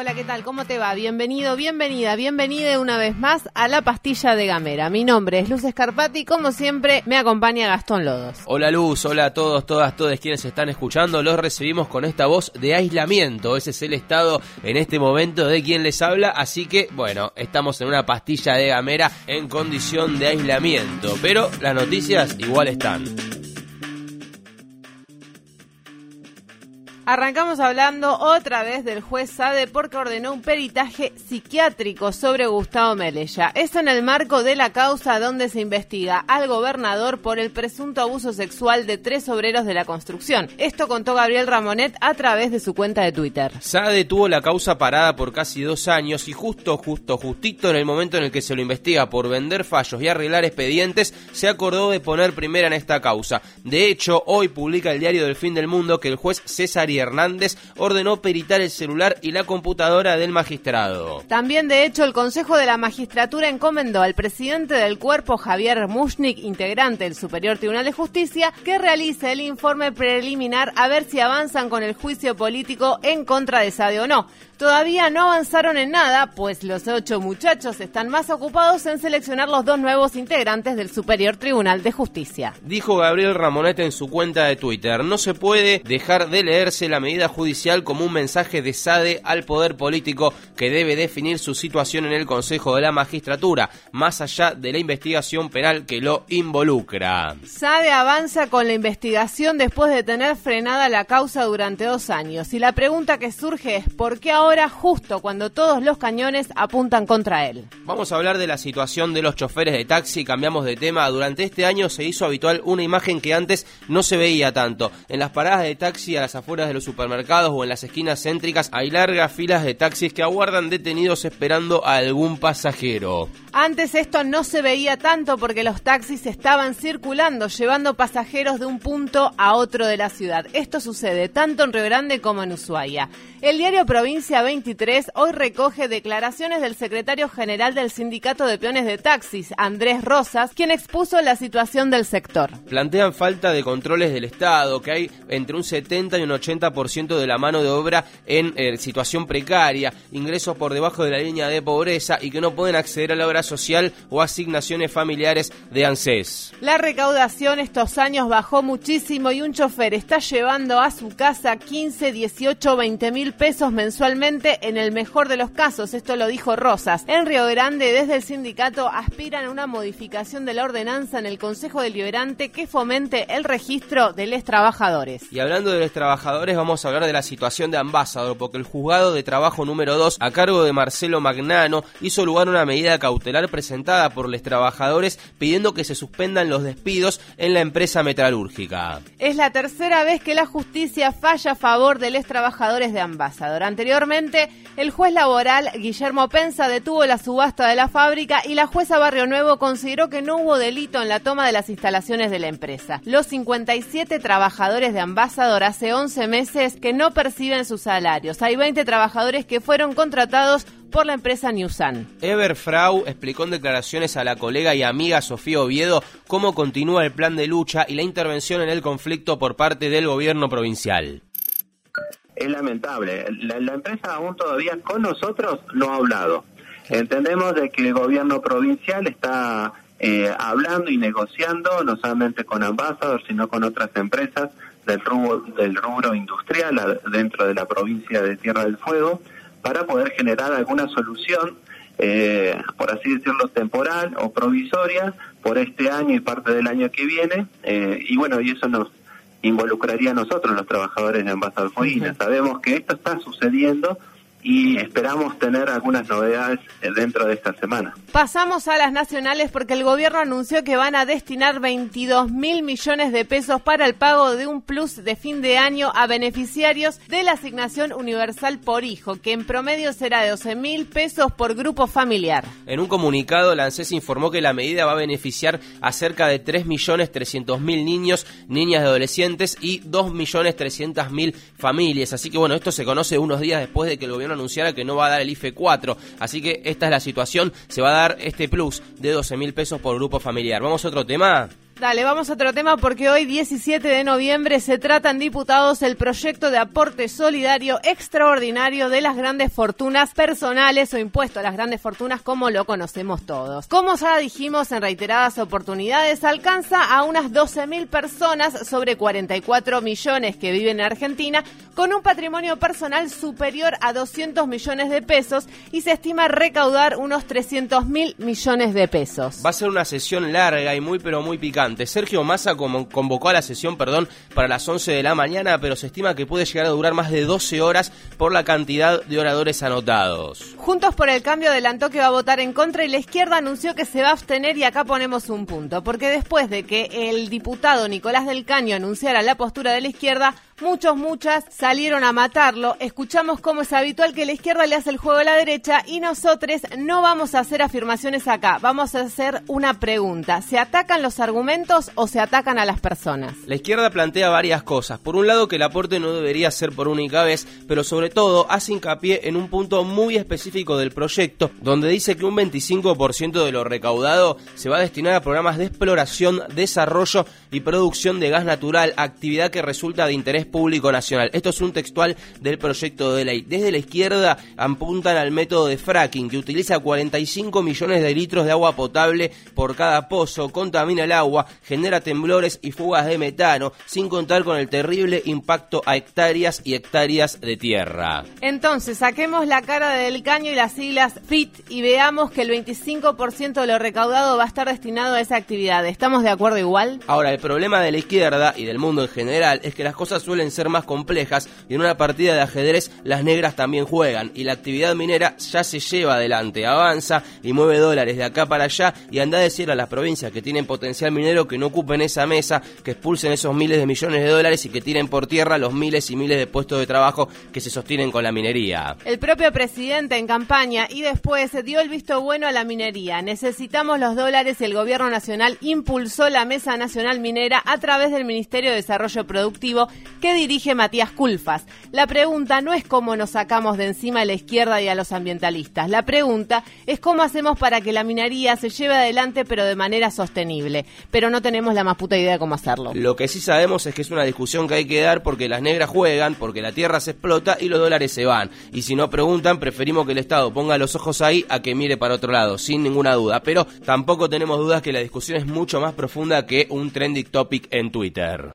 Hola, ¿qué tal? ¿Cómo te va? Bienvenido, bienvenida, bienvenida una vez más a la pastilla de Gamera. Mi nombre es Luz Escarpati y como siempre me acompaña Gastón Lodos. Hola Luz, hola a todos, todas, todos quienes están escuchando. Los recibimos con esta voz de aislamiento. Ese es el estado en este momento de quien les habla. Así que, bueno, estamos en una pastilla de Gamera en condición de aislamiento. Pero las noticias igual están. Arrancamos hablando otra vez del juez Sade porque ordenó un peritaje psiquiátrico sobre Gustavo Melella. Eso en el marco de la causa donde se investiga al gobernador por el presunto abuso sexual de tres obreros de la construcción. Esto contó Gabriel Ramonet a través de su cuenta de Twitter. Sade tuvo la causa parada por casi dos años y justo, justo, justito en el momento en el que se lo investiga por vender fallos y arreglar expedientes, se acordó de poner primera en esta causa. De hecho, hoy publica el diario del fin del mundo que el juez César Hernández ordenó peritar el celular y la computadora del magistrado. También, de hecho, el Consejo de la Magistratura encomendó al presidente del cuerpo, Javier Mushnik, integrante del Superior Tribunal de Justicia, que realice el informe preliminar a ver si avanzan con el juicio político en contra de Sade o no. Todavía no avanzaron en nada, pues los ocho muchachos están más ocupados en seleccionar los dos nuevos integrantes del Superior Tribunal de Justicia. Dijo Gabriel Ramonet en su cuenta de Twitter, no se puede dejar de leerse la medida judicial como un mensaje de SADE al poder político que debe definir su situación en el Consejo de la Magistratura, más allá de la investigación penal que lo involucra. SADE avanza con la investigación después de tener frenada la causa durante dos años y la pregunta que surge es ¿por qué ahora ahora justo cuando todos los cañones apuntan contra él. Vamos a hablar de la situación de los choferes de taxi, cambiamos de tema. Durante este año se hizo habitual una imagen que antes no se veía tanto. En las paradas de taxi a las afueras de los supermercados o en las esquinas céntricas hay largas filas de taxis que aguardan detenidos esperando a algún pasajero. Antes esto no se veía tanto porque los taxis estaban circulando, llevando pasajeros de un punto a otro de la ciudad. Esto sucede tanto en Río Grande como en Ushuaia. El diario Provincia 23 hoy recoge declaraciones del secretario general del Sindicato de Peones de Taxis, Andrés Rosas, quien expuso la situación del sector. Plantean falta de controles del Estado, que hay entre un 70 y un 80% de la mano de obra en eh, situación precaria, ingresos por debajo de la línea de pobreza y que no pueden acceder a la obra social o asignaciones familiares de ANSES. La recaudación estos años bajó muchísimo y un chofer está llevando a su casa 15, 18, 20 mil pesos mensualmente en el mejor de los casos, esto lo dijo Rosas. En Río Grande, desde el sindicato, aspiran a una modificación de la ordenanza en el Consejo Deliberante que fomente el registro de los trabajadores. Y hablando de los trabajadores, vamos a hablar de la situación de Ambassador, porque el juzgado de trabajo número 2, a cargo de Marcelo Magnano, hizo lugar una medida cautelar presentada por los trabajadores pidiendo que se suspendan los despidos en la empresa metalúrgica. Es la tercera vez que la justicia falla a favor de los trabajadores de Ambassador. Anteriormente, el juez laboral Guillermo Pensa detuvo la subasta de la fábrica y la jueza Barrio Nuevo consideró que no hubo delito en la toma de las instalaciones de la empresa. Los 57 trabajadores de Ambassador hace 11 meses que no perciben sus salarios. Hay 20 trabajadores que fueron contratados por la empresa Newsan. Ever Frau explicó en declaraciones a la colega y amiga Sofía Oviedo cómo continúa el plan de lucha y la intervención en el conflicto por parte del gobierno provincial es lamentable. La, empresa aún todavía con nosotros no ha hablado. Entendemos de que el gobierno provincial está eh, hablando y negociando no solamente con Ambassador, sino con otras empresas del rubro, del rubro industrial dentro de la provincia de Tierra del Fuego para poder generar alguna solución, eh, por así decirlo, temporal o provisoria por este año y parte del año que viene. Eh, y bueno, y eso nos involucraría a nosotros, los trabajadores de Envasado Sabemos que esto está sucediendo y esperamos tener algunas novedades dentro de esta semana. Pasamos a las nacionales porque el gobierno anunció que van a destinar 22 mil millones de pesos para el pago de un plus de fin de año a beneficiarios de la asignación universal por hijo, que en promedio será de 12 mil pesos por grupo familiar. En un comunicado, la ANSES informó que la medida va a beneficiar a cerca de 3 millones 300 mil niños, niñas y adolescentes y 2 millones 300 mil familias. Así que bueno, esto se conoce unos días después de que el gobierno Nación anunciara que no va a dar el IFE 4. Así que esta es la situación. Se va a dar este plus de 12 mil pesos por grupo familiar. Vamos a otro tema. Dale, vamos a otro tema porque hoy 17 de noviembre se trata en diputados el proyecto de aporte solidario extraordinario de las grandes fortunas personales o impuesto a las grandes fortunas como lo conocemos todos. Como ya dijimos en reiteradas oportunidades, alcanza a unas 12 mil personas sobre 44 millones que viven en Argentina con un patrimonio personal superior a 200 millones de pesos y se estima recaudar unos 300 mil millones de pesos. Va a ser una sesión larga y muy pero muy picante Sergio Massa convocó a la sesión, perdón, para las 11 de la mañana, pero se estima que puede llegar a durar más de 12 horas por la cantidad de oradores anotados. Juntos por el Cambio adelantó que va a votar en contra y la izquierda anunció que se va a abstener y acá ponemos un punto, porque después de que el diputado Nicolás del Caño anunciara la postura de la izquierda, muchos, muchas salieron a matarlo. Escuchamos cómo es habitual que la izquierda le hace el juego a la derecha y nosotros no vamos a hacer afirmaciones acá, vamos a hacer una pregunta. ¿Se atacan los argumentos o se atacan a las personas? La izquierda plantea varias cosas. Por un lado que el aporte no debería ser por única vez, pero sobre todo hace hincapié en un punto muy específico del proyecto, donde dice que un 25% de lo recaudado se va a destinar a programas de exploración, desarrollo y producción de gas natural, actividad que resulta de interés público nacional. Esto es un textual del proyecto de ley. Desde la izquierda apuntan al método de fracking, que utiliza 45 millones de litros de agua potable por cada pozo, contamina el agua, genera temblores y fugas de metano, sin contar con el terrible impacto a hectáreas y hectáreas de tierra. Entonces, saquemos la cara del caño y las siglas FIT y veamos que el 25% de lo recaudado va a estar destinado a esa actividad. ¿Estamos de acuerdo igual? Ahora, el problema de la izquierda y del mundo en general es que las cosas suelen ser más complejas y en una partida de ajedrez las negras también juegan y la actividad minera ya se lleva adelante, avanza y mueve dólares de acá para allá y anda a decir a las provincias que tienen potencial minero que no ocupen esa mesa, que expulsen esos miles de millones de dólares y que tiren por tierra los miles y miles de puestos de trabajo que se sostienen con la minería. El propio presidente en campaña y después dio el visto bueno a la minería. Necesitamos los dólares y el gobierno nacional impulsó la Mesa Nacional Minera a través del Ministerio de Desarrollo Productivo que dirige Matías Culfas. La pregunta no es cómo nos sacamos de encima a la izquierda y a los ambientalistas. La pregunta es cómo hacemos para que la minería se lleve adelante pero de manera sostenible. Pero no tenemos la más puta idea de cómo hacerlo. Lo que sí sabemos es que es una discusión que hay que dar porque las negras juegan, porque la tierra se explota y los dólares se van. Y si no preguntan, preferimos que el Estado ponga los ojos ahí a que mire para otro lado, sin ninguna duda. Pero tampoco tenemos dudas que la discusión es mucho más profunda que un trending topic en Twitter.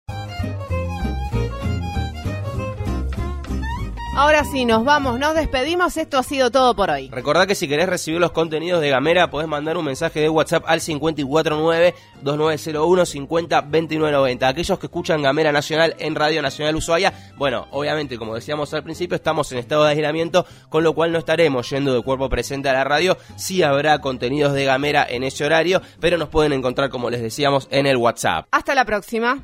Ahora sí, nos vamos, nos despedimos. Esto ha sido todo por hoy. Recordá que si querés recibir los contenidos de Gamera, podés mandar un mensaje de WhatsApp al 549-2901-502990. Aquellos que escuchan Gamera Nacional en Radio Nacional Ushuaia, bueno, obviamente, como decíamos al principio, estamos en estado de aislamiento, con lo cual no estaremos yendo de cuerpo presente a la radio. Sí habrá contenidos de Gamera en ese horario, pero nos pueden encontrar, como les decíamos, en el WhatsApp. Hasta la próxima.